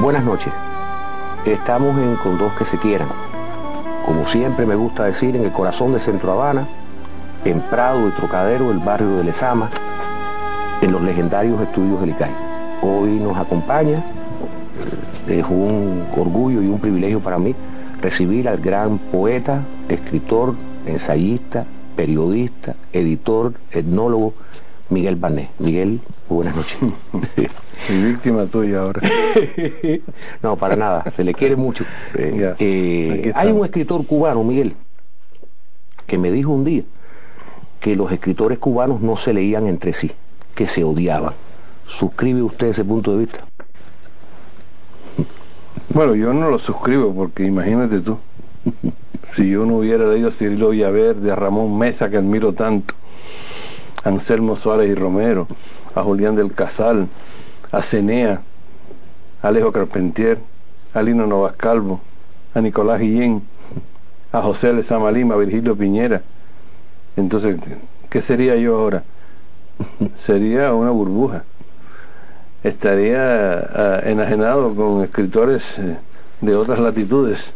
Buenas noches. Estamos en Con Dos que se quieran. Como siempre me gusta decir, en el corazón de Centro Habana, en Prado y Trocadero, el barrio de Lezama, en los legendarios estudios del ICAI. Hoy nos acompaña, es un orgullo y un privilegio para mí recibir al gran poeta, escritor, ensayista, periodista, editor, etnólogo, Miguel Bané. Miguel, buenas noches. Mi víctima tuya ahora. no, para nada, se le quiere mucho. Eh, hay un escritor cubano, Miguel, que me dijo un día que los escritores cubanos no se leían entre sí, que se odiaban. ¿Suscribe usted ese punto de vista? Bueno, yo no lo suscribo porque imagínate tú, si yo no hubiera leído a Cirilo Villaverde, a Ramón Mesa, que admiro tanto, a Anselmo Suárez y Romero, a Julián del Casal, a Cenea, a Alejo Carpentier, a Lino Novas Calvo, a Nicolás Guillén, a José Lezama Lima, a Virgilio Piñera. Entonces, ¿qué sería yo ahora? Sería una burbuja. Estaría ah, enajenado con escritores eh, de otras latitudes,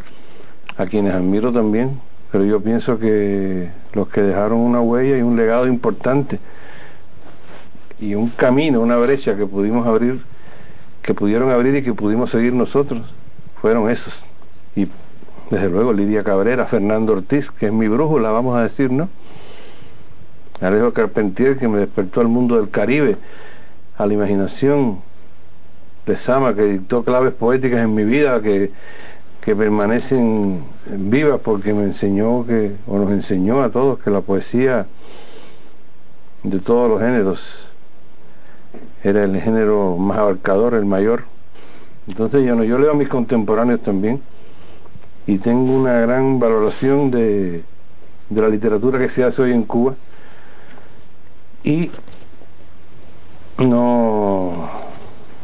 a quienes admiro también, pero yo pienso que los que dejaron una huella y un legado importante y un camino, una brecha que pudimos abrir, que pudieron abrir y que pudimos seguir nosotros, fueron esos. Y desde luego Lidia Cabrera, Fernando Ortiz, que es mi brújula, vamos a decir, ¿no? Alejo Carpentier, que me despertó al mundo del Caribe, a la imaginación. de Sama, que dictó claves poéticas en mi vida, que, que permanecen vivas porque me enseñó que, o nos enseñó a todos que la poesía de todos los géneros era el género más abarcador, el mayor. Entonces yo, no, yo leo a mis contemporáneos también y tengo una gran valoración de, la literatura que se hace hoy en Cuba y no,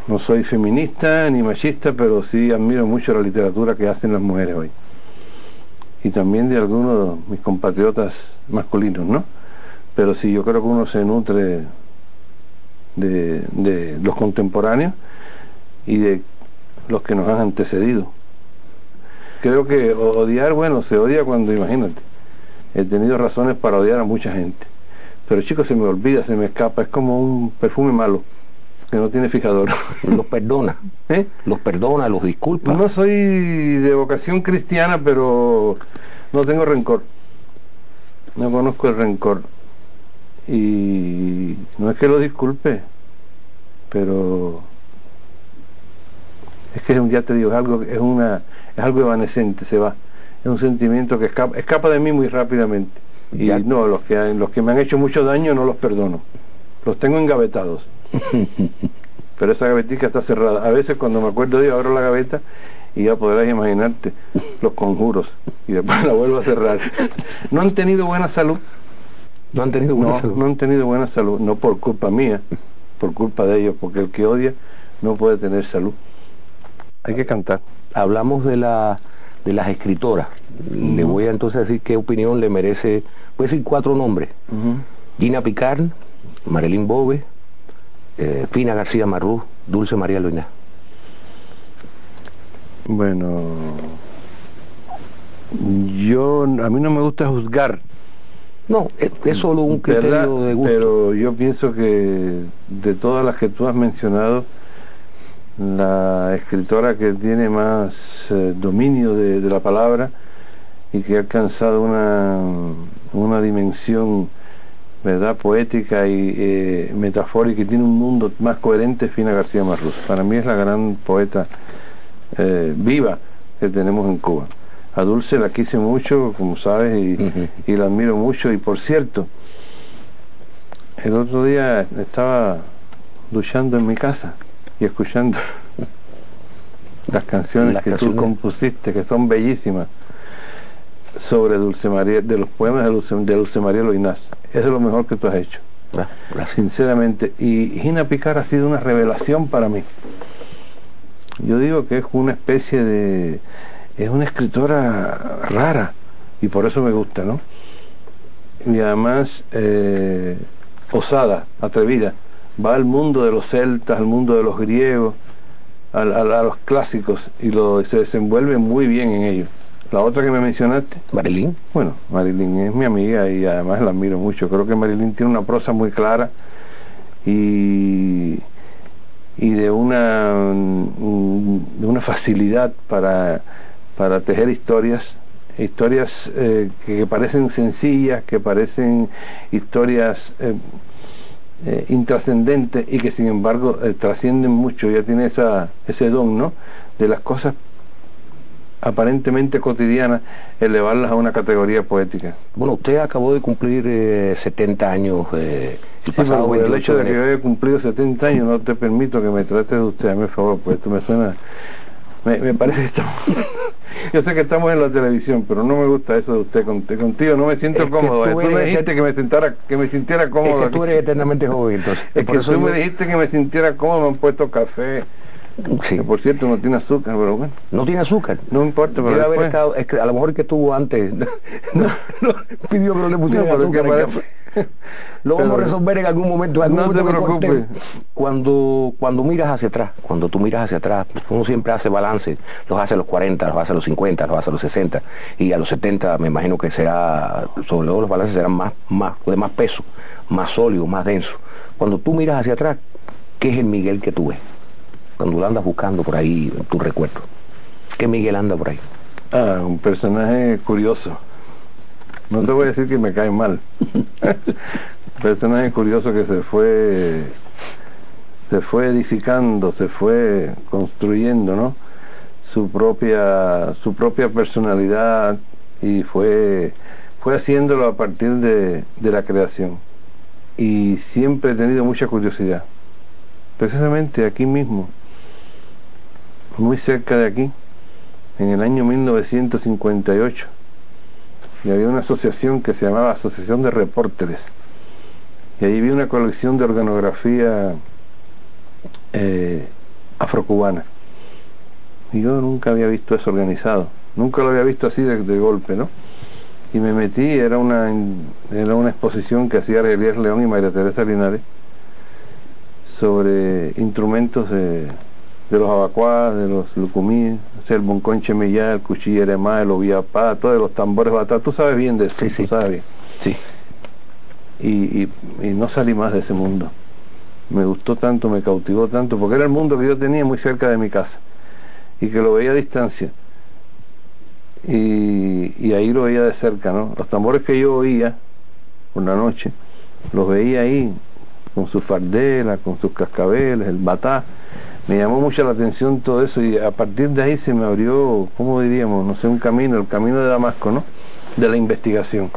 no soy feminista ni machista, pero sí admiro mucho la literatura que hacen las mujeres hoy. Y también de algunos de mis compatriotas masculinos, ¿no? Pero sí, yo creo que uno se nutre de, los contemporáneos y de los que nos han antecedido. Creo que odiar, bueno, se odia cuando, imagínate, he tenido razones para odiar a mucha gente. Pero chicos, se me olvida, se me escapa, es como un perfume malo, que no tiene fijador. Los perdona, ¿Eh? los perdona, los disculpa. No soy de vocación cristiana, pero no tengo rencor. No conozco el rencor. Y no es que lo disculpe, pero es que ya te digo, es algo, es una, es algo evanescente, se va. Es un sentimiento que escapa, escapa de mí muy rápidamente. Y no, los que, los que me han hecho mucho daño no los perdono. Los tengo engavetados. Pero esa gavetica está cerrada. A veces cuando me acuerdo de abro la gaveta y ya podrás imaginarte los conjuros. Y después la vuelvo a cerrar. No han tenido buena salud. No han tenido buena salud. No han tenido buena salud, no por culpa mía, por culpa de ellos, porque el que odia no puede tener salud. Hay que cantar. Hablamos de, la, de las escritoras. Le voy a entonces decir qué opinión le merece, voy a decir cuatro nombres. Gina Picard, Marilyn Bove, eh, Fina García Marrú, Dulce María Luina. Bueno, yo a mí no me gusta juzgar no, es, solo un criterio de gusto. Pero yo pienso que de todas las que tú has mencionado, la escritora que tiene más eh, dominio de, la palabra y que ha alcanzado una, una dimensión verdad poética y eh, metafórica y tiene un mundo más coherente es Fina García Marruz. Para mí es la gran poeta eh, viva que tenemos en Cuba. A Dulce la quise mucho, como sabes, y, la admiro mucho. Y por cierto, el otro día estaba duchando en mi casa y escuchando las canciones que tú compusiste, que son bellísimas, sobre Dulce María, de los poemas de Dulce, de Dulce María Loinás. Es de lo mejor que tú has hecho. Ah, Sinceramente. Y Gina Picar ha sido una revelación para mí. Yo digo que es una especie de es una escritora rara y por eso me gusta, ¿no? Y además eh, osada, atrevida. Va al mundo de los celtas, al mundo de los griegos, a, los clásicos y lo, se desenvuelve muy bien en ellos. La otra que me mencionaste. Marilyn. Bueno, Marilyn es mi amiga y además la admiro mucho. Creo que Marilyn tiene una prosa muy clara y, y de una, de una facilidad para, para tejer historias historias eh, que, parecen sencillas, que parecen historias eh, eh, intrascendentes y que sin embargo trascienden mucho, ya tiene esa, ese don, ¿no? De las cosas aparentemente cotidianas, elevarlas a una categoría poética. Bueno, usted acabó de cumplir 70 años el pasado el hecho de, que yo haya cumplido 70 años no te permito que me trate de usted, a mi favor, pues esto me suena... Me, me parece que estamos... Yo sé que estamos en la televisión, pero no me gusta eso de usted. Contigo no me siento cómodo. Tú, me dijiste que me, sentara, que me sintiera cómodo. Es que tú eres eternamente joven, entonces. Es que tú me dijiste que me sintiera cómodo, me han puesto café. Sí. Que por cierto no tiene azúcar, pero bueno. No tiene azúcar. No importa, pero haber estado, es que a lo mejor que estuvo antes, no, pidió que no le pusieran azúcar. Lo vamos a resolver en algún momento. no te preocupes. Cuando, cuando miras hacia atrás, cuando tú miras hacia atrás, uno siempre hace balance, los hace a los 40, los hace a los 50, los hace a los 60, y a los 70 me imagino que será, sobre todo los balances serán más, más, de más peso, más sólido, más denso. Cuando tú miras hacia atrás, ¿qué es el Miguel que tú ves? Cuando lo andas buscando por ahí, en tu recuerdo. ¿Qué Miguel anda por ahí? Ah, un personaje curioso no te voy a decir que me cae mal. Personaje curioso que se fue se fue edificando, se fue construyendo, ¿no? Su propia su propia personalidad y fue fue haciéndolo a partir de, de la creación. Y siempre he tenido mucha curiosidad. Precisamente aquí mismo, muy cerca de aquí, en el año 1958 y había una asociación que se llamaba Asociación de Repórteres. Y ahí vi una colección de organografía eh, afrocubana. Y yo nunca había visto eso organizado, nunca lo había visto así de, golpe, ¿no? Y me metí, era una, era una exposición que hacía Elías León y María Teresa Linares sobre instrumentos de, los abacuás, de los lucumíes, el bonconche mellá, el el oviapá, todos los tambores batatas, tú sabes bien de eso, sí, sabes bien. Sí. Y, no salí más de ese mundo. Me gustó tanto, me cautivó tanto, porque era el mundo que yo tenía muy cerca de mi casa y que lo veía a distancia. Y, y ahí lo veía de cerca, ¿no? Los tambores que yo oía por la noche, los veía ahí, con su fardela, con sus cascabeles, el batá me llamó mucho la atención todo eso y a partir de ahí se me abrió, ¿cómo diríamos? No sé, un camino, el camino de Damasco, ¿no? De la investigación.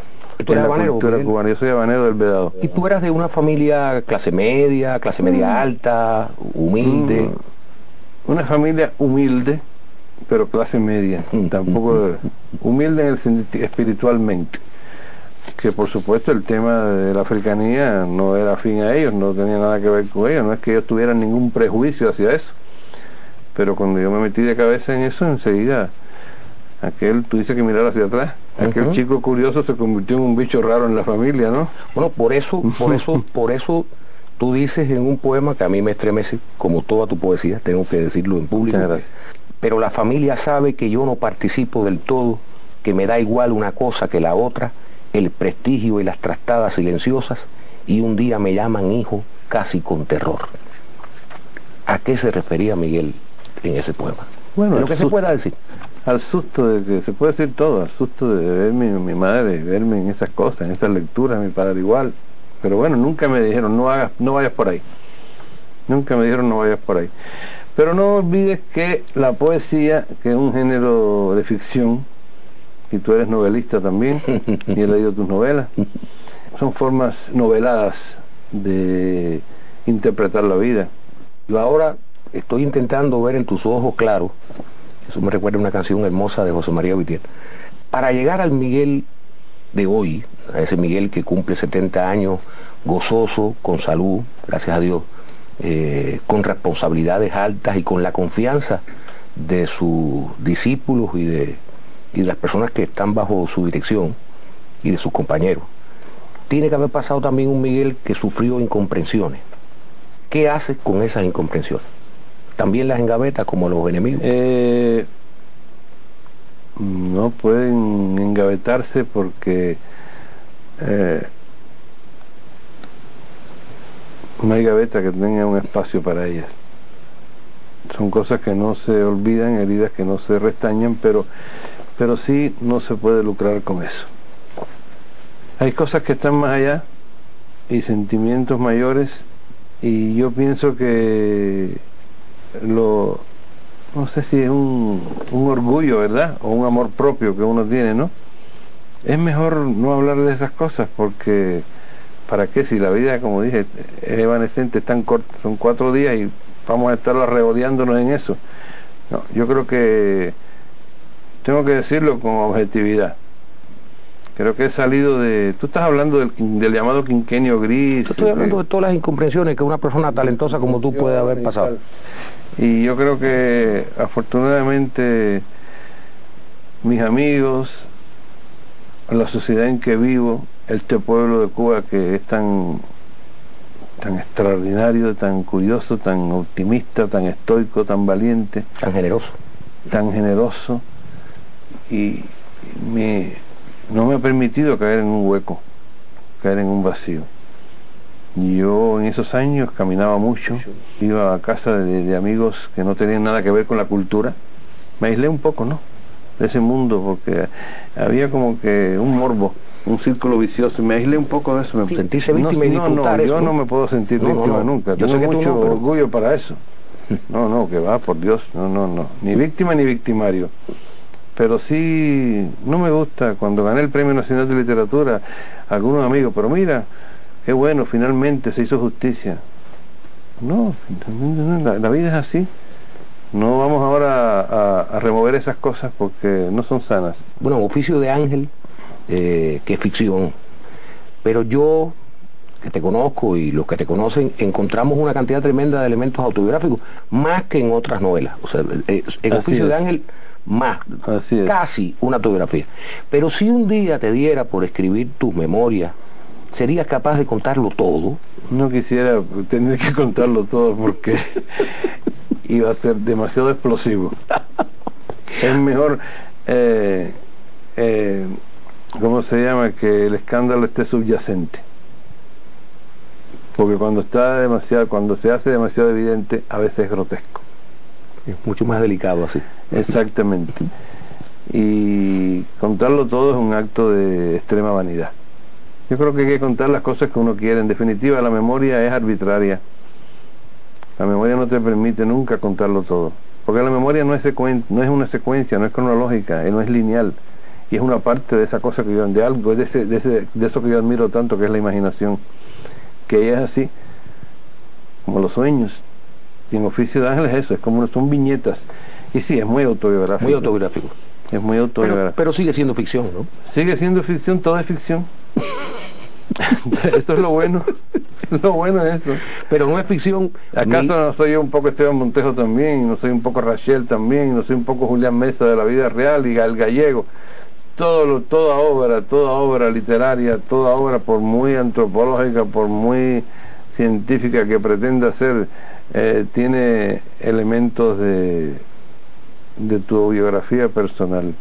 ¿Tú habanero? Cubana. Yo soy habanero del Vedado. ¿Y tú eras de una familia clase media, clase media mm. alta, humilde? Mm. Una familia humilde, pero clase media. Mm. Tampoco humilde en el espiritualmente que por supuesto el tema de la africanía no era afín a ellos, no tenía nada que ver con ellos, no es que ellos tuvieran ningún prejuicio hacia eso. Pero cuando yo me metí de cabeza en eso, enseguida, aquel, tú dices que mirar hacia atrás, aquel chico curioso se convirtió en un bicho raro en la familia, ¿no? Bueno, por eso, por eso, por eso tú dices en un poema que a mí me estremece, como toda tu poesía, tengo que decirlo en público, pero la familia sabe que yo no participo del todo, que me da igual una cosa que la otra, el prestigio y las trastadas silenciosas y un día me llaman hijo casi con terror. ¿A qué se refería Miguel en ese poema? Bueno, lo que se pueda decir. Al susto de que se puede decir todo, al susto de verme mi madre, verme en esas cosas, en esas lecturas, mi padre igual. Pero bueno, nunca me dijeron no hagas, no vayas por ahí. Nunca me dijeron no vayas por ahí. Pero no olvides que la poesía, que es un género de ficción, y tú eres novelista también, y he leído tus novelas. Son formas noveladas de interpretar la vida. Yo ahora estoy intentando ver en tus ojos claros, eso me recuerda una canción hermosa de José María Vitier, para llegar al Miguel de hoy, a ese Miguel que cumple 70 años, gozoso, con salud, gracias a Dios, eh, con responsabilidades altas y con la confianza de sus discípulos y de y de las personas que están bajo su dirección y de sus compañeros. Tiene que haber pasado también un Miguel que sufrió incomprensiones. ¿Qué haces con esas incomprensiones? también las engaveta como los enemigos. Eh, no pueden engavetarse porque eh, no hay gaveta que tenga un espacio para ellas. Son cosas que no se olvidan, heridas que no se restañan, pero, pero sí no se puede lucrar con eso. Hay cosas que están más allá y sentimientos mayores y yo pienso que lo, no sé si es un, un orgullo, ¿verdad? O un amor propio que uno tiene, ¿no? Es mejor no hablar de esas cosas porque ¿para qué? Si la vida, como dije, es evanescente, es tan corta, son cuatro días y vamos a estar regodeándonos en eso. No, yo creo que tengo que decirlo con objetividad. Creo que he salido de... Tú estás hablando del, llamado quinquenio gris. estoy hablando de todas las incomprensiones que una persona talentosa como tú puede haber pasado. Y yo creo que afortunadamente mis amigos, la sociedad en que vivo, este pueblo de Cuba que es tan, tan extraordinario, tan curioso, tan optimista, tan estoico, tan valiente. Tan generoso. Tan generoso. Y me, no me ha permitido caer en un hueco, caer en un vacío. Yo en esos años caminaba mucho, iba a casa de, amigos que no tenían nada que ver con la cultura. Me aislé un poco, ¿no? De ese mundo, porque había como que un morbo, un círculo vicioso. Me aislé un poco de eso. Sentirse víctima y disfrutar no, Yo no me puedo sentir víctima nunca. Yo Tengo mucho orgullo para eso. No, no, que va, por Dios. No, no, no. Ni víctima ni victimario pero sí no me gusta cuando gané el Premio Nacional de Literatura algunos amigos, pero mira, qué bueno, finalmente se hizo justicia. No, la, vida es así. No vamos ahora a, remover esas cosas porque no son sanas. Bueno, oficio de ángel, eh, que es ficción, pero yo que te conozco y los que te conocen, encontramos una cantidad tremenda de elementos autobiográficos, más que en otras novelas. O sea, el, oficio de ángel más, casi una autobiografía. Pero si un día te diera por escribir tus memorias, ¿serías capaz de contarlo todo? No quisiera tener que contarlo todo porque iba a ser demasiado explosivo. es mejor, eh, eh, ¿cómo se llama? Que el escándalo esté subyacente. Porque cuando está demasiado, cuando se hace demasiado evidente, a veces es grotesco. Es mucho más delicado así. Exactamente. Y contarlo todo es un acto de extrema vanidad. Yo creo que hay que contar las cosas que uno quiere. En definitiva, la memoria es arbitraria. La memoria no te permite nunca contarlo todo. Porque la memoria no es, no es una secuencia, no es cronológica, no es lineal. Y es una parte de esa cosa que yo, de algo, de, ese, de, ese, de eso que yo admiro tanto, que es la imaginación. Que ella es así, como los sueños. Y en Oficio de Ángeles eso, es como son viñetas. Y sí, es muy autobiográfico. Muy autobiográfico. Es muy autobiográfico. Pero, sigue siendo ficción, ¿no? Sigue siendo ficción, todo es ficción. eso es lo bueno. lo bueno es eso. Pero no es ficción. ¿Acaso no soy yo un poco Esteban Montejo también? no soy un poco Rachel también? no soy un poco Julián Mesa de la vida real y el gallego? Todo toda obra, toda obra literaria, toda obra por muy antropológica, por muy científica que pretenda ser, eh, tiene elementos de, de tu biografía personal.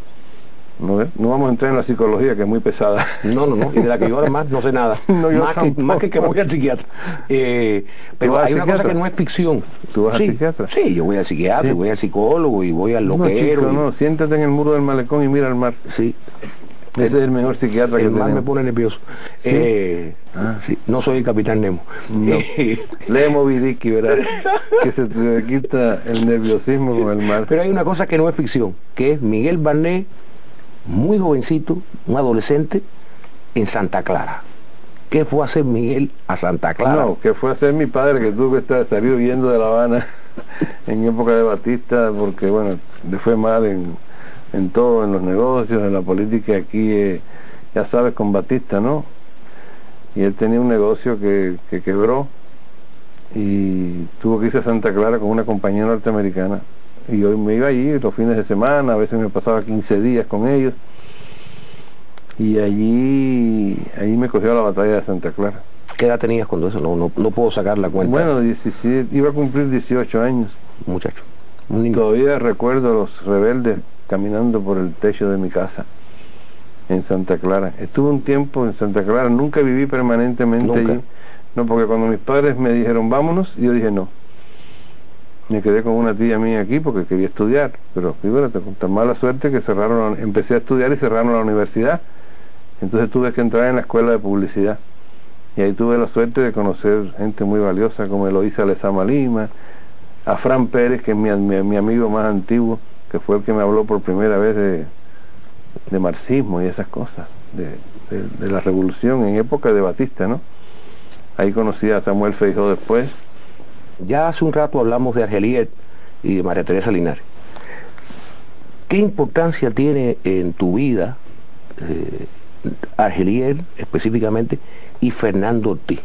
¿No, vamos a entrar en la psicología, que es muy pesada. No, no, no, y de la que yo además no sé nada. más, que, más, que, que voy al psiquiatra. Eh, pero hay una cosa que no es ficción. ¿Tú vas sí, al psiquiatra? Sí, yo voy al psiquiatra, voy al psicólogo y voy al loquero. No, no, siéntate en el muro del malecón y mira al mar. Sí. Ese es el mejor psiquiatra el que El mar me pone nervioso. Eh, ah. no soy el capitán Nemo. No. Lee Moby Dick verás que se te quita el nerviosismo con el mar. Pero hay una cosa que no es ficción, que es Miguel Barnet, muy jovencito, un adolescente, en Santa Clara. ¿Qué fue a hacer Miguel a Santa Clara? No, que fue a hacer mi padre que tuvo que estar salido huyendo de La Habana en época de Batista, porque bueno, le fue mal en en todo, en los negocios, en la política aquí, eh, ya sabes, con Batista, ¿no? Y él tenía un negocio que, quebró y tuvo que irse a Santa Clara con una compañía norteamericana. Y hoy me iba allí los fines de semana, a veces me pasaba 15 días con ellos. Y allí, allí me cogió la batalla de Santa Clara. ¿Qué edad tenías cuando eso? No, no, puedo sacar la cuenta. Bueno, 17, iba a cumplir 18 años. muchacho. Todavía recuerdo a los rebeldes caminando por el techo de mi casa en Santa Clara. Estuve un tiempo en Santa Clara, nunca viví permanentemente allí. No, porque cuando mis padres me dijeron vámonos, yo dije no. Me quedé con una tía mía aquí porque quería estudiar, pero fíjate, con tan mala suerte que cerraron, empecé a estudiar y cerraron la universidad. Entonces tuve que entrar en la escuela de publicidad. Y ahí tuve la suerte de conocer gente muy valiosa como Eloísa Lezama Lima, a Fran Pérez, que es mi, mi, amigo más antiguo, que fue el que me habló por primera vez de, de marxismo y esas cosas, de, de, la revolución en época de Batista, ¿no? Ahí conocí a Samuel Feijó después. Ya hace un rato hablamos de Argelier y de María Teresa Linares. ¿Qué importancia tiene en tu vida eh, Argelier específicamente y Fernando Ortiz?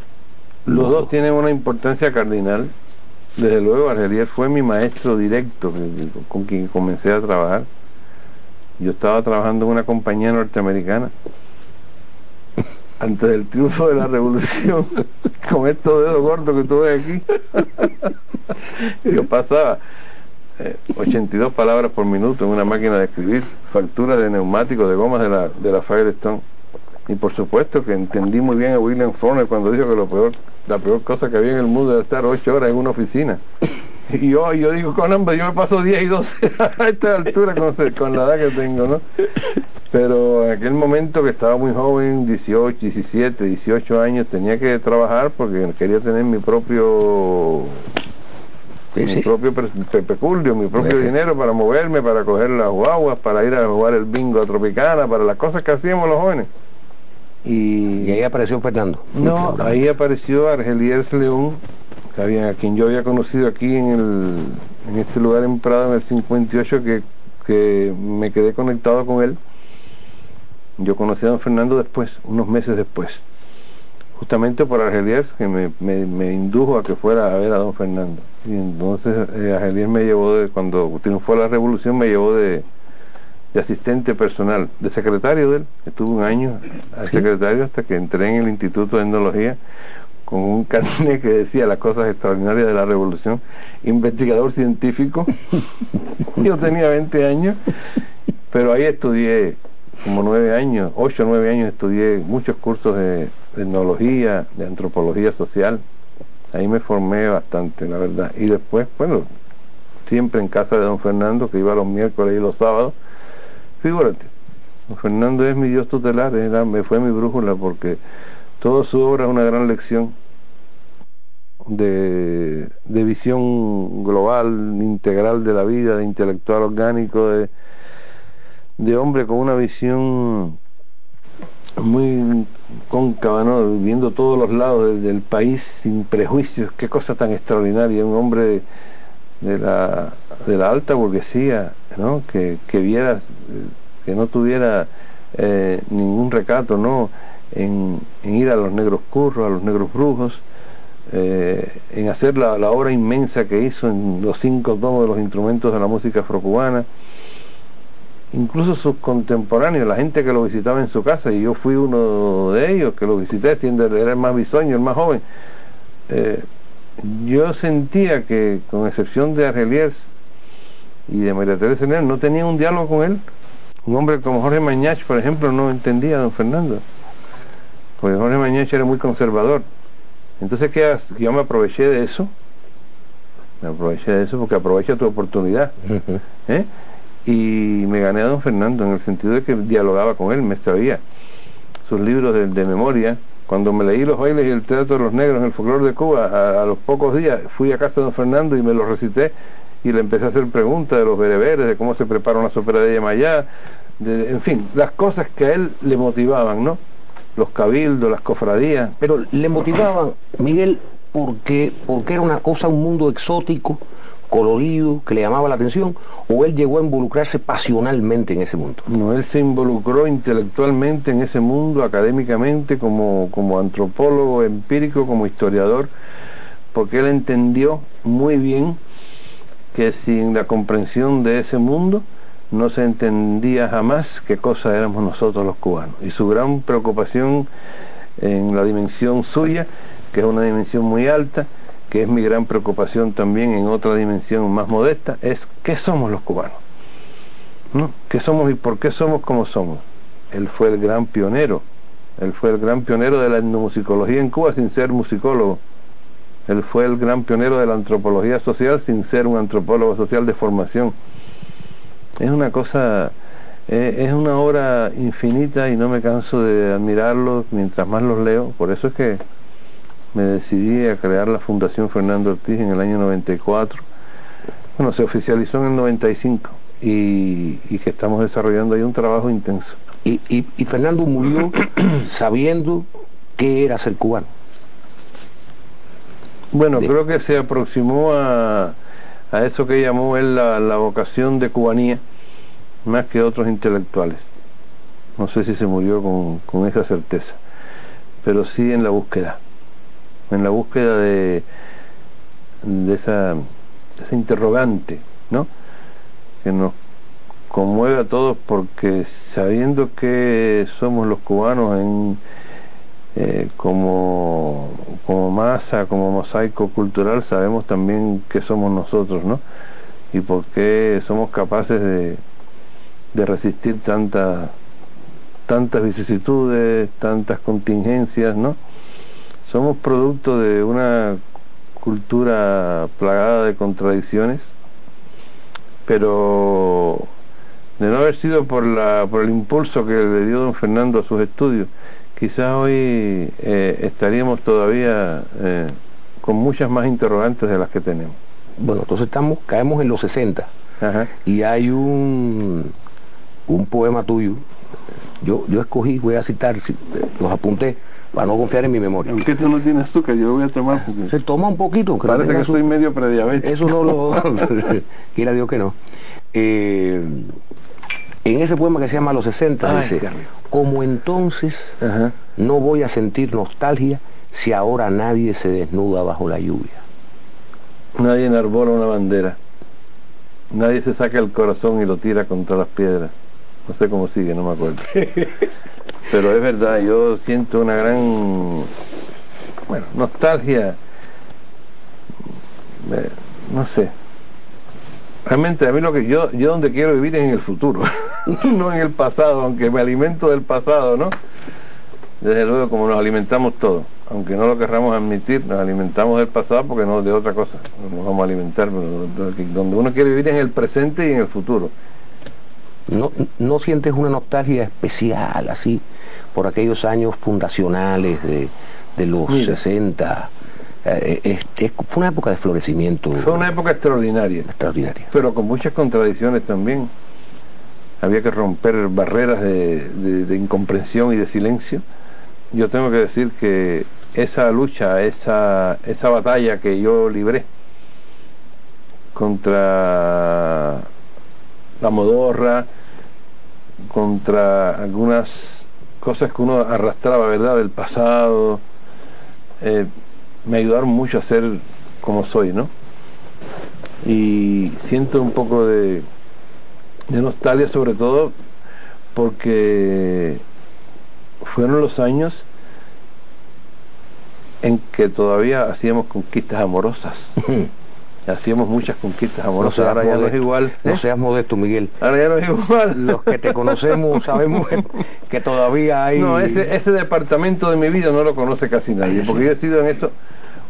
Los, dos, tienen una importancia cardinal. Desde luego Argelier fue mi maestro directo con quien comencé a trabajar. Yo estaba trabajando en una compañía norteamericana antes del triunfo de la revolución, con estos dedos gordos que tú ves aquí, yo pasaba 82 eh, palabras por minuto en una máquina de escribir, facturas de neumáticos, de gomas de la, de la Firestone. Y por supuesto que entendí muy bien a William Faulkner cuando dijo que lo peor, la peor cosa que había en el mundo era estar 8 horas en una oficina. Y yo, yo digo, con hambre, yo me paso 10 y 12 a esta altura con, con la edad que tengo, ¿no? Pero en aquel momento que estaba muy joven, 18, 17, 18 años, tenía que trabajar porque quería tener mi propio mi propio peculio, mi propio dinero para moverme, para coger las guaguas, para ir a jugar el bingo a Tropicana, para las cosas que hacíamos los jóvenes. Y, ahí apareció Fernando. No, ahí apareció Argeliers León, a quien yo había conocido aquí en, el, en este lugar en Prado en el 58, que, que me quedé conectado con él yo conocí a don Fernando después, unos meses después, justamente por Argeliers, que me, indujo a que fuera a ver a don Fernando. Y entonces eh, Argeliers me llevó, de, cuando triunfó la revolución, me llevó de, asistente personal, de secretario de él. Estuve un año al secretario hasta que entré en el Instituto de Etnología con un carnet que decía las cosas extraordinarias de la revolución, investigador científico. Yo tenía 20 años, pero ahí estudié como nueve años, ocho o nueve años estudié muchos cursos de, etnología, de antropología social. Ahí me formé bastante, la verdad. Y después, bueno, siempre en casa de don Fernando, que iba los miércoles y los sábados. Figúrate, don Fernando es mi Dios tutelar, me fue mi brújula porque toda su obra es una gran lección de, visión global, integral de la vida, de intelectual orgánico, de, de hombre con una visión muy cóncava, ¿no? viendo todos los lados del, país sin prejuicios, qué cosa tan extraordinaria, un hombre de, la, de la, alta burguesía, ¿no? que, que viera, que no tuviera eh, ningún recato ¿no? En, ir a los negros curros, a los negros brujos, eh, en hacer la, la, obra inmensa que hizo en los cinco tomos de los instrumentos de la música afrocubana, incluso sus contemporáneos, la gente que lo visitaba en su casa, y yo fui uno de ellos que lo visité, era el más bisoño, el más joven, eh, yo sentía que, con excepción de Argeliers y de María Teresa no tenía un diálogo con él. Un hombre como Jorge Mañach, por ejemplo, no entendía a don Fernando, porque Jorge Mañach era muy conservador. Entonces, ¿qué yo me aproveché de eso, me aproveché de eso porque aprovecha tu oportunidad. ¿eh? y me gané a don Fernando en el sentido de que dialogaba con él, me extraía sus libros de, memoria. Cuando me leí los bailes y el teatro de los negros en el folclore de Cuba, a, los pocos días fui a casa de don Fernando y me lo recité y le empecé a hacer preguntas de los bereberes, de cómo se prepara una sopera de Yemayá, de, en fin, las cosas que a él le motivaban, ¿no? Los cabildos, las cofradías. Pero le motivaban, Miguel, porque, porque era una cosa, un mundo exótico, colorido, que le llamaba la atención, o él llegó a involucrarse pasionalmente en ese mundo? No, él se involucró intelectualmente en ese mundo, académicamente, como, como antropólogo empírico, como historiador, porque él entendió muy bien que sin la comprensión de ese mundo no se entendía jamás qué cosa éramos nosotros los cubanos. Y su gran preocupación en la dimensión suya, que es una dimensión muy alta, que es mi gran preocupación también en otra dimensión más modesta, es qué somos los cubanos. ¿No? ¿Qué somos y por qué somos como somos? Él fue el gran pionero, él fue el gran pionero de la etnomusicología en Cuba sin ser musicólogo. Él fue el gran pionero de la antropología social sin ser un antropólogo social de formación. Es una cosa, eh, es una obra infinita y no me canso de admirarlo mientras más los leo. Por eso es que me decidí a crear la Fundación Fernando Ortiz en el año 94. Bueno, se oficializó en el 95 y, y que estamos desarrollando ahí un trabajo intenso. Y, y, Fernando murió sabiendo qué era ser cubano. Bueno, creo que se aproximó a, a eso que llamó él la, la, vocación de cubanía, más que otros intelectuales. No sé si se murió con, con esa certeza, pero sí en la búsqueda en la búsqueda de, de esa, esa interrogante, ¿no? Que nos conmueve a todos porque sabiendo que somos los cubanos en, eh, como, como masa, como mosaico cultural, sabemos también que somos nosotros, ¿no? Y por qué somos capaces de, de resistir tantas tantas vicisitudes, tantas contingencias, ¿no? Somos producto de una cultura plagada de contradicciones, pero de no haber sido por, la, por el impulso que le dio don Fernando a sus estudios, quizás hoy eh, estaríamos todavía eh, con muchas más interrogantes de las que tenemos. Bueno, entonces estamos, caemos en los 60 y hay un, un poema tuyo, yo, yo escogí, voy a citar, los apunté, para no confiar en mi memoria. Aunque tú no tienes azúcar, yo lo voy a tomar porque... Se toma un poquito. Parece que estoy medio prediabético. Eso no lo... Quiera Dios que no. Eh, en ese poema que se llama Los 60 dice, como entonces no voy a sentir nostalgia si ahora nadie se desnuda bajo la lluvia. Nadie enarbola una bandera. Nadie se saca el corazón y lo tira contra las piedras. No sé cómo sigue, no me acuerdo. Pero es verdad, yo siento una gran, bueno, nostalgia, eh, no sé. Realmente a mí lo que yo, yo donde quiero vivir es en el futuro, no en el pasado, aunque me alimento del pasado, ¿no? Desde luego como nos alimentamos todos, aunque no lo querramos admitir, nos alimentamos del pasado porque no de otra cosa, nos vamos a alimentar, donde uno quiere vivir es en el presente y en el futuro. No, no sientes una nostalgia especial así por aquellos años fundacionales de, los 60. Eh, fue una época de florecimiento. Fue una época extraordinaria. Extraordinaria. Pero con muchas contradicciones también. Había que romper barreras de, incomprensión y de silencio. Yo tengo que decir que esa lucha, esa, esa batalla que yo libré contra la modorra, contra algunas cosas que uno arrastraba, ¿verdad?, del pasado, eh, me ayudaron mucho a ser como soy, ¿no? Y siento un poco de, de nostalgia sobre todo porque fueron los años en que todavía hacíamos conquistas amorosas. hacíamos muchas conquistas amorosas, ahora ya no es igual. No ¿eh? seas modesto, Miguel. Ahora ya no es igual. Los que te conocemos sabemos que, todavía hay... No, ese, ese, departamento de mi vida no lo conoce casi nadie, porque yo he sido en eso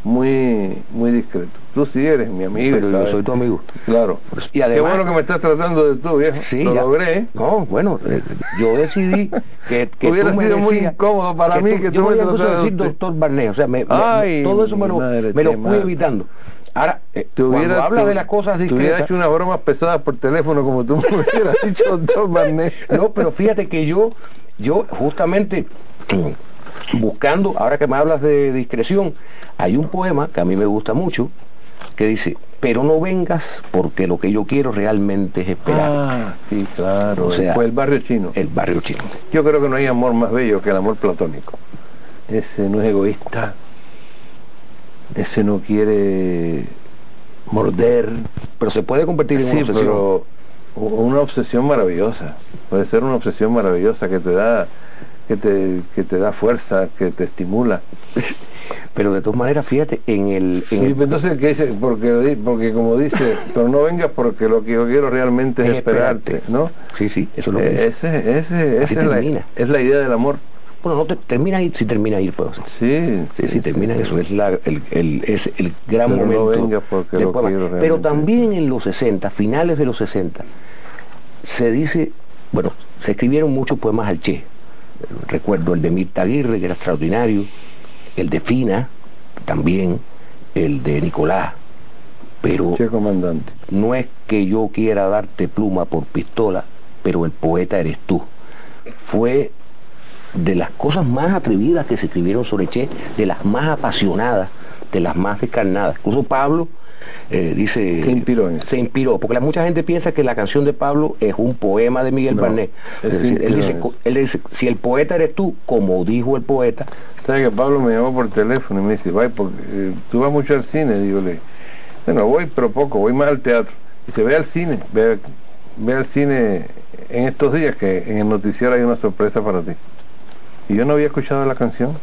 muy muy discreto. Tú sí eres mi amigo. Pero yo soy tu amigo. Claro. y además, Qué bueno que me estás tratando de tú, viejo. Sí, lo logré. No, bueno, eh, yo decidí que, que Hubiera tú me sido muy incómodo para mí que tú me a decir doctor Barnett. O sea, me, todo eso me lo, me lo fui evitando. Ahora, eh, te hubiera, habla de las cosas discretas... Te hubiera hecho unas bromas pesadas por teléfono como tú me hubieras dicho, doctor Barnett. No, pero fíjate que yo, yo justamente buscando, ahora que me hablas de discreción, hay un poema que a mí me gusta mucho, que dice, pero no vengas porque lo que yo quiero realmente es esperar. Ah, sí, claro. O sea, fue el barrio chino. El barrio chino. Yo creo que no hay amor más bello que el amor platónico. Ese no es egoísta, ese no quiere morder. Pero se puede convertir en una obsesión. una obsesión maravillosa. Puede ser una obsesión maravillosa que te da, que te, que te da fuerza, que te estimula. Pero de todas maneras, fíjate, en el... En entonces, ¿qué dice? Porque, porque como dice, pero no vengas porque lo que yo quiero realmente es, esperarte, ¿no? Sí, sí, eso es lo que eh, dice. Ese, ese, esa es la, es la idea del amor. Bueno, no te, termina ahí, si termina ahí, pues. Sí, sí, sí, termina eso, es, la, el, el, es el gran pero momento. No pero también en los 60, finales de los 60, se dice, bueno, se escribieron muchos poemas al Che. Recuerdo el de Mirta Aguirre, que era extraordinario, el de Fina, también, el de Nicolás. Pero comandante. no es que yo quiera darte pluma por pistola, pero el poeta eres tú. Fue de las cosas más atrevidas que se escribieron sobre Che, de las más apasionadas, de las más descarnadas. Incluso Pablo eh, dice... Se inspiró en Se inspiró, porque mucha gente piensa que la canción de Pablo es un poema de Miguel Barnet. él, dice, él, dice, si el poeta eres tú, como dijo el poeta... ¿Sabes que Pablo me llamó por teléfono y me dice, vaya, porque eh, tú vas mucho al cine? Digo, le, bueno, voy, pero poco, voy más al teatro. Y se ve al cine, ve, ve al cine en estos días que en el noticiero hay una sorpresa para ti. Y yo no había escuchado la canción,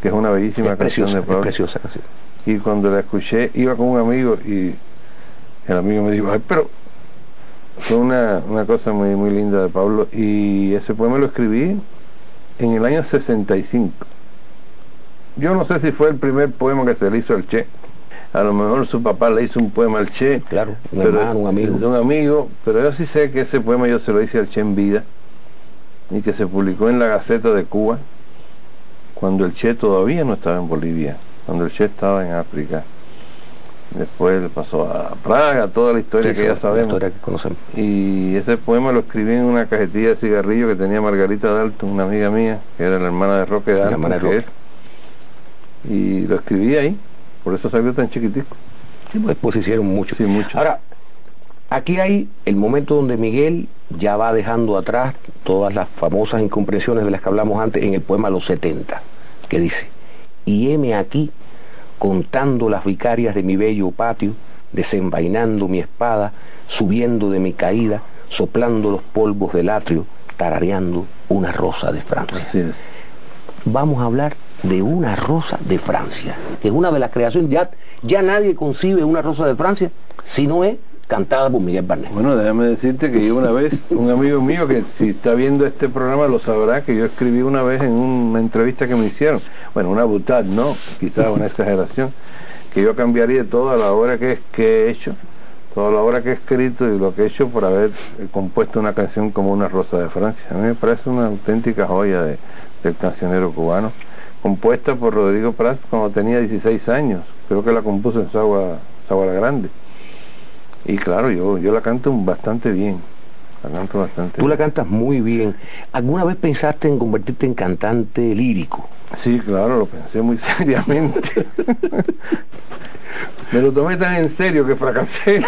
que es una bellísima canción de Pablo. preciosa canción. Y cuando la escuché, iba con un amigo y el amigo me dijo, Ay, pero fue una, cosa muy, muy linda de Pablo. Y ese poema lo escribí en el año 65. Yo no sé si fue el primer poema que se le hizo al Che. A lo mejor su papá le hizo un poema al Che. Claro, un hermano, un amigo. De un amigo, pero yo sí sé que ese poema yo se lo hice al Che en vida y que se publicó en la Gaceta de Cuba cuando el Che todavía no estaba en Bolivia, cuando el Che estaba en África. Después pasó a Praga, toda la historia que ya sabemos. Y ese poema lo escribí en una cajetilla de cigarrillo que tenía Margarita Dalton, una amiga mía, que era la hermana de Roque Dalton. Y lo escribí ahí, por eso salió tan chiquitico. Sí, pues, pues hicieron mucho. Sí, mucho. Ahora, aquí hay el momento donde Miguel ya va dejando atrás todas las famosas incomprensiones de las que hablamos antes en el poema Los 70, que dice, y heme aquí contando las vicarias de mi bello patio, desenvainando mi espada, subiendo de mi caída, soplando los polvos del atrio, tarareando una rosa de Francia. Vamos a hablar de una rosa de Francia, que es una de las creaciones, ya, ya nadie concibe una rosa de Francia si no es cantada por Miguel Barnet. Bueno, déjame decirte que yo una vez, un amigo mío que si está viendo este programa lo sabrá, que yo escribí una vez en una entrevista que me hicieron, bueno, una butad, ¿no? Quizás una exageración, que yo cambiaría toda la obra que, que he hecho, toda la obra que he escrito y lo que he hecho por haber compuesto una canción como Una Rosa de Francia. A mí me parece una auténtica joya de, del cancionero cubano, compuesta por Rodrigo Prats cuando tenía 16 años, creo que la compuso en Sagua, Sagua la Grande. Y claro, yo, yo la canto bastante bien. La canto bastante Tú la cantas muy bien. ¿Alguna vez pensaste en convertirte en cantante lírico? Sí, claro, lo pensé muy seriamente. Me lo tomé tan en serio que fracasé.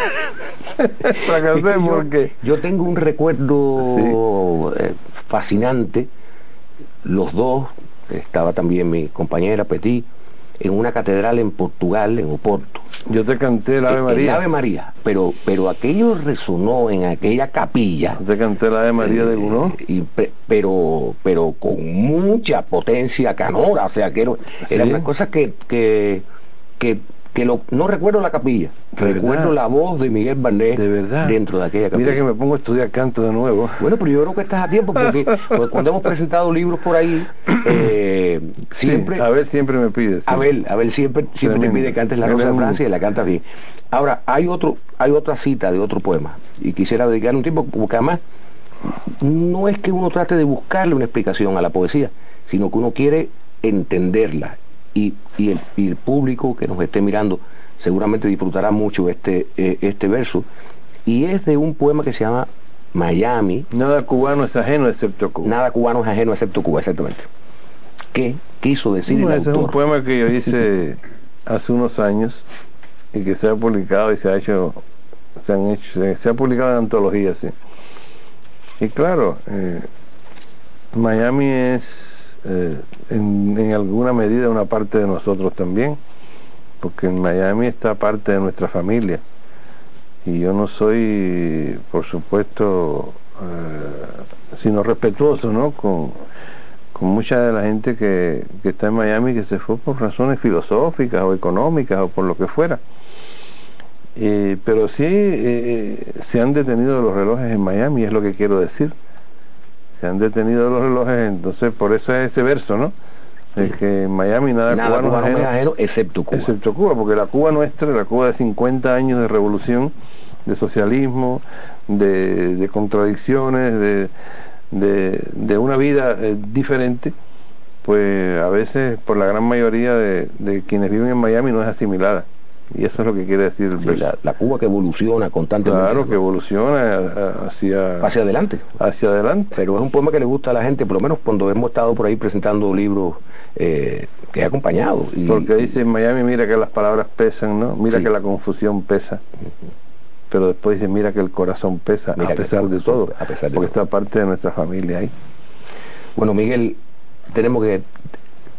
fracasé porque... Yo, tengo un recuerdo eh, fascinante. Los dos, estaba también mi compañera Petit, en una catedral en Portugal, en Oporto. Yo te canté el Ave María. El Ave María, pero, pero aquello resonó en aquella capilla. Yo te canté el Ave María de uno. Eh, pero, pero con mucha potencia canora, o sea que era, una cosa que, que, que no recuerdo la capilla, recuerdo la voz de Miguel Barnet dentro de aquella capilla. Mira que me pongo a estudiar canto de nuevo. Bueno, pero yo creo que estás a tiempo porque, cuando hemos presentado libros por ahí, eh, siempre... a ver, siempre me pides. A ver, a ver, siempre, siempre te pide que cantes la Rosa de Francia y la cantas bien. Ahora, hay otro, hay otra cita de otro poema y quisiera dedicarle un tiempo porque además no es que uno trate de buscarle una explicación a la poesía, sino que uno quiere entenderla y, el, público que nos esté mirando seguramente disfrutará mucho este, eh, este verso. Y es de un poema que se llama Miami. Nada cubano es ajeno excepto Cuba. Nada cubano es ajeno excepto Cuba, exactamente. ¿Qué quiso decir el autor? Es un poema que yo hice hace unos años y que se ha publicado y se ha hecho, se, han hecho, se, ha publicado en antologías, sí. Y claro, eh, Miami es eh, en, alguna medida una parte de nosotros también, porque en Miami está parte de nuestra familia. Y yo no soy, por supuesto, eh, sino respetuoso ¿no? con, con mucha de la gente que, está en Miami que se fue por razones filosóficas o económicas o por lo que fuera. Eh, pero sí se han detenido los relojes en Miami, es lo que quiero decir. Se han detenido los relojes, entonces por eso es ese verso, ¿no? Es que en Miami nada, cubano, ajeno, excepto Cuba. Excepto Cuba, porque la Cuba nuestra, la Cuba de 50 años de revolución, de socialismo, de, contradicciones, de, una vida eh, diferente, pues a veces por la gran mayoría de, quienes viven en Miami no es asimilada. Y eso es lo que quiere decir la, Cuba que evoluciona constantemente. Claro, que evoluciona hacia... Hacia adelante. Hacia adelante. Pero es un poema que le gusta a la gente, por lo menos cuando hemos estado por ahí presentando libros eh, que he acompañado. Porque dice en Miami, mira que las palabras pesan, ¿no? Mira que la confusión pesa pero después dice, mira que el corazón pesa, a pesar de todo, a pesar de porque está parte de nuestra familia ahí. Bueno, Miguel, tenemos que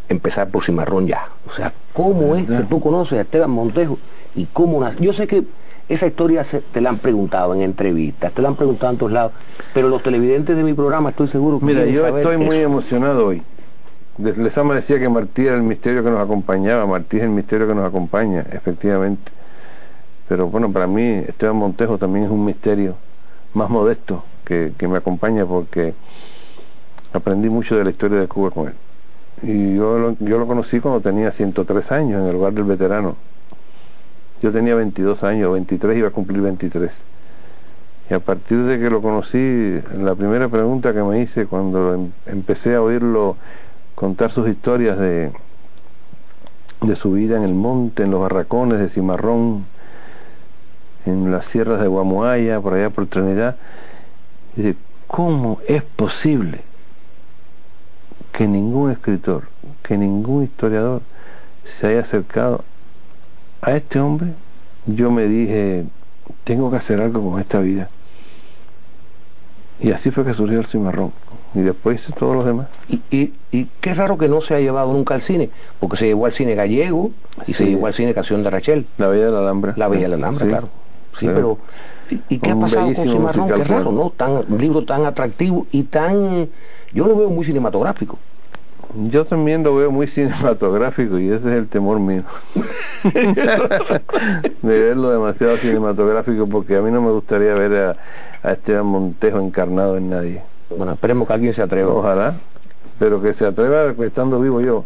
empezar por Cimarrón ya. O sea, ¿cómo es que tú conoces a Esteban Montejo y cómo nace? Yo sé que esa historia te la han preguntado en entrevistas, te la han preguntado en todos lados, pero los televidentes de mi programa estoy seguro que Mira, yo estoy muy emocionado hoy. Lesama decía que Martí era el misterio que nos acompañaba, Martí es el misterio que nos acompaña, efectivamente. Pero bueno, para mí Esteban Montejo también es un misterio más modesto que, me acompaña porque aprendí mucho de la historia de Cuba con él. Y yo lo, yo lo conocí cuando tenía 103 años en el lugar del veterano. Yo tenía 22 años, 23 iba a cumplir 23. Y a partir de que lo conocí, la primera pregunta que me hice cuando em, empecé a oírlo contar sus historias de, de su vida en el monte, en los barracones de Cimarrón, en las sierras de Guamuaya, por allá por Trinidad. Dice, ¿cómo es posible que ningún escritor, que ningún historiador se haya acercado a este hombre? Yo me dije, tengo que hacer algo con esta vida. Y así fue que surgió el cimarrón. Y después hice todos los demás. Y, qué raro que no se ha llevado nunca al cine, porque se llevó al cine gallego y se llevó al cine Canción de Rachel. La Bella de la Alhambra. La Bella de la Alhambra, claro. Sí, pero ¿y, qué ha pasado con Cimarrón? Qué raro, ¿no? Tan, un libro tan atractivo y tan... Yo lo veo muy cinematográfico. Yo también lo veo muy cinematográfico y ese es el temor mío. de verlo demasiado cinematográfico porque a mí no me gustaría ver a, a Esteban Montejo encarnado en nadie. Bueno, esperemos que alguien se atreva. Ojalá, pero que se atreva estando vivo yo.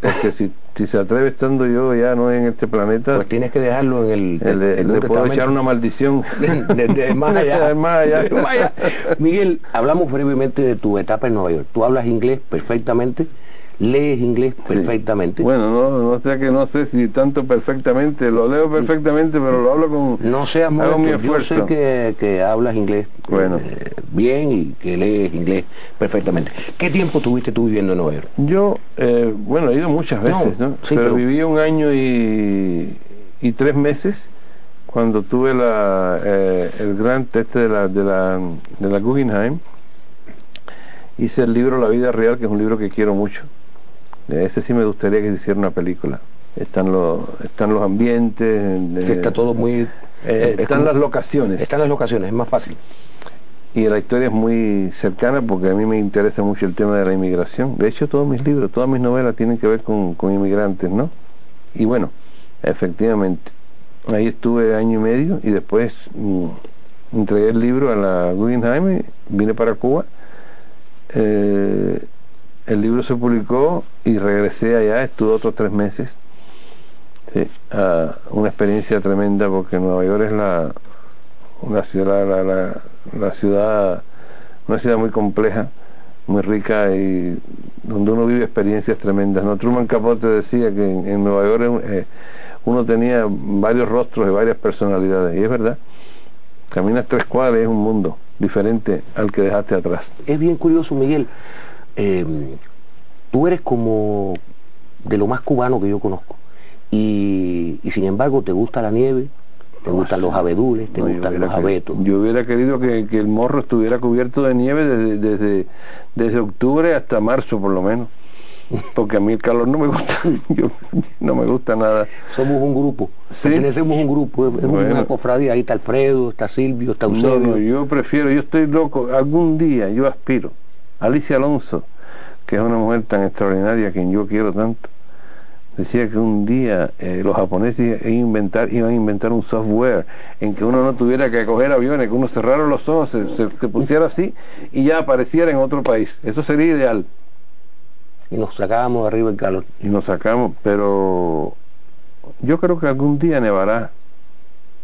Porque si, si se atreve estando yo ya no en este planeta. Pues tienes que dejarlo en el. le puedo echar una maldición. Desde más allá. más allá. Miguel, hablamos brevemente de tu etapa en Nueva York. Tú hablas inglés perfectamente lees inglés perfectamente. Bueno, no, no sé que no sé si tanto perfectamente, lo leo perfectamente, pero lo hablo con No seas hago mi esfuerzo. Yo sé que, que hablas inglés bueno. Eh, bien y que lees inglés perfectamente. ¿Qué tiempo tuviste tú viviendo en Nueva York? Yo, eh, bueno, he ido muchas veces, ¿no? pero, viví un año y, y tres meses cuando tuve la, eh, el grant este de la, de la, de la Guggenheim hice el libro La vida real, que es un libro que quiero mucho. Ese sí me gustaría que se hiciera una película. Están los, están los ambientes. está todo muy... Eh, están las locaciones. Están las locaciones, es más fácil. Y la historia es muy cercana porque a mí me interesa mucho el tema de la inmigración. De hecho, todos mis libros, todas mis novelas tienen que ver con, inmigrantes, ¿no? Y bueno, efectivamente, ahí estuve año y medio y después mm, entregué el libro a la Guggenheim, vine para Cuba. Eh, el libro se publicó y regresé allá, estuve otros tres meses. una experiencia tremenda porque Nueva York es la, una ciudad, la, ciudad, una ciudad muy compleja, muy rica y donde uno vive experiencias tremendas. ¿no? Truman Capote decía que en, Nueva York eh, uno tenía varios rostros y varias personalidades, y es verdad. Caminas tres cuadras es un mundo diferente al que dejaste atrás. Es bien curioso, Miguel, eh, tú eres como de lo más cubano que yo conozco. Y, sin embargo te gusta la nieve, te gustan los abedules, te gustan los abetos. Yo hubiera querido que, el morro estuviera cubierto de nieve desde, desde, octubre hasta marzo por lo menos. Porque a mí el calor no me gusta, no me gusta nada. Somos un grupo, ¿Sí? pertenecemos un grupo, es una cofradía, ahí está Alfredo, está Silvio, está Eusebio. yo prefiero, yo estoy loco, algún día yo aspiro Alicia Alonso, que es una mujer tan extraordinaria, a quien yo quiero tanto, decía que un día eh, los japoneses iban a, inventar, iban a inventar un software en que uno no tuviera que coger aviones, que uno cerrara los ojos, se, pusiera así y ya apareciera en otro país. Eso sería ideal. Y nos sacábamos arriba el calor. Y nos sacamos, pero yo creo que algún día nevará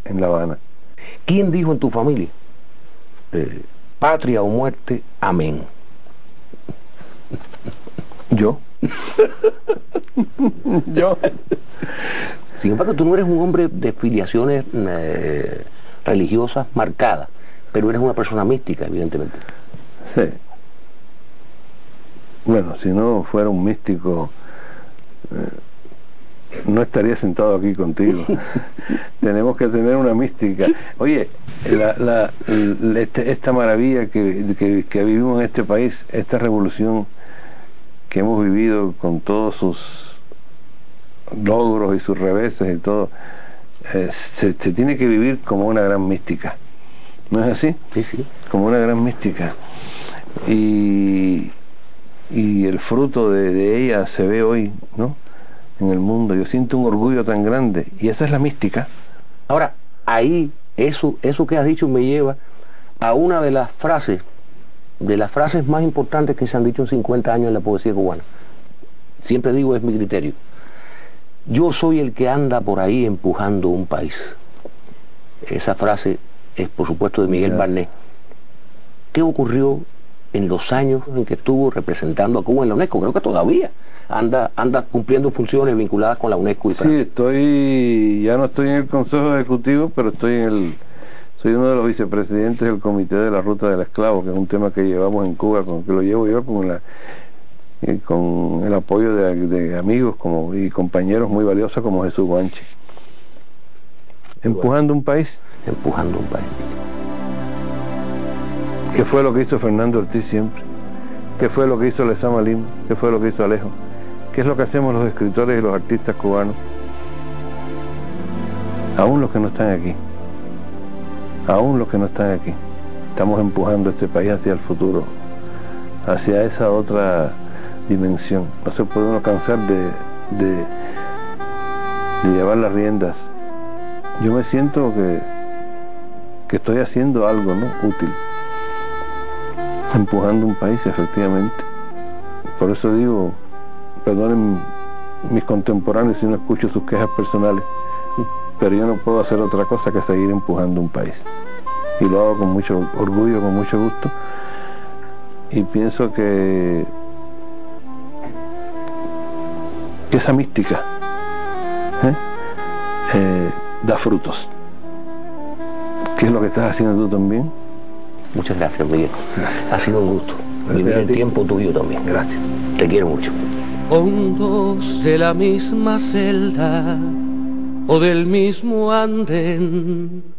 en La Habana. ¿Quién dijo en tu familia? Eh, patria o muerte, amén. Yo. Yo. Sin embargo, tú no eres un hombre de filiaciones eh, religiosas marcadas, pero eres una persona mística, evidentemente. Sí. Bueno, si no fuera un místico, eh, no estaría sentado aquí contigo. Tenemos que tener una mística. Oye, este, esta maravilla que, que vivimos en este país, esta revolución, que hemos vivido con todos sus logros y sus reveses y todo, eh, se, tiene que vivir como una gran mística. ¿No es así? Sí, sí. Como una gran mística. Y, y el fruto de, ella se ve hoy, ¿no? En el mundo. Yo siento un orgullo tan grande. Y esa es la mística. Ahora, ahí, eso, eso que has dicho me lleva a una de las frases de las frases más importantes que se han dicho en 50 años en la poesía cubana. Siempre digo, es mi criterio. Yo soy el que anda por ahí empujando un país. Esa frase es, por supuesto, de Miguel Barnet. ¿Qué ocurrió en los años en que estuvo representando a Cuba en la UNESCO? Creo que todavía anda, anda cumpliendo funciones vinculadas con la UNESCO y Francia. Sí, estoy, ya no estoy en el Consejo Ejecutivo, pero estoy en el soy uno de los vicepresidentes del Comité de la Ruta del Esclavo, que es un tema que llevamos en Cuba, con, que lo llevo yo con, la, eh, con el apoyo de, amigos como, y compañeros muy valiosos como Jesús Guanche. Empujando un país. Empujando un país. ¿Qué fue lo que hizo Fernando Ortiz siempre? ¿Qué fue lo que hizo Lezama Lim? ¿Qué fue lo que hizo Alejo? ¿Qué es lo que hacemos los escritores y los artistas cubanos? Aún los que no están aquí aún los que no están aquí. Estamos empujando este país hacia el futuro, hacia esa otra dimensión. No se puede uno cansar de, de, llevar las riendas. Yo me siento que, que estoy haciendo algo ¿no? útil, empujando un país efectivamente. Por eso digo, perdonen mis contemporáneos si no escucho sus quejas personales pero yo no puedo hacer otra cosa que seguir empujando un país. Y lo hago con mucho orgullo, con mucho gusto. Y pienso que, esa mística ¿eh? Eh, da frutos. ¿Qué es lo que estás haciendo tú también? Muchas gracias, Miguel. Ha sido un gusto. Vivir el tiempo tuyo también. Gracias. Te quiero mucho. Hondos de la misma celda o del mismo andén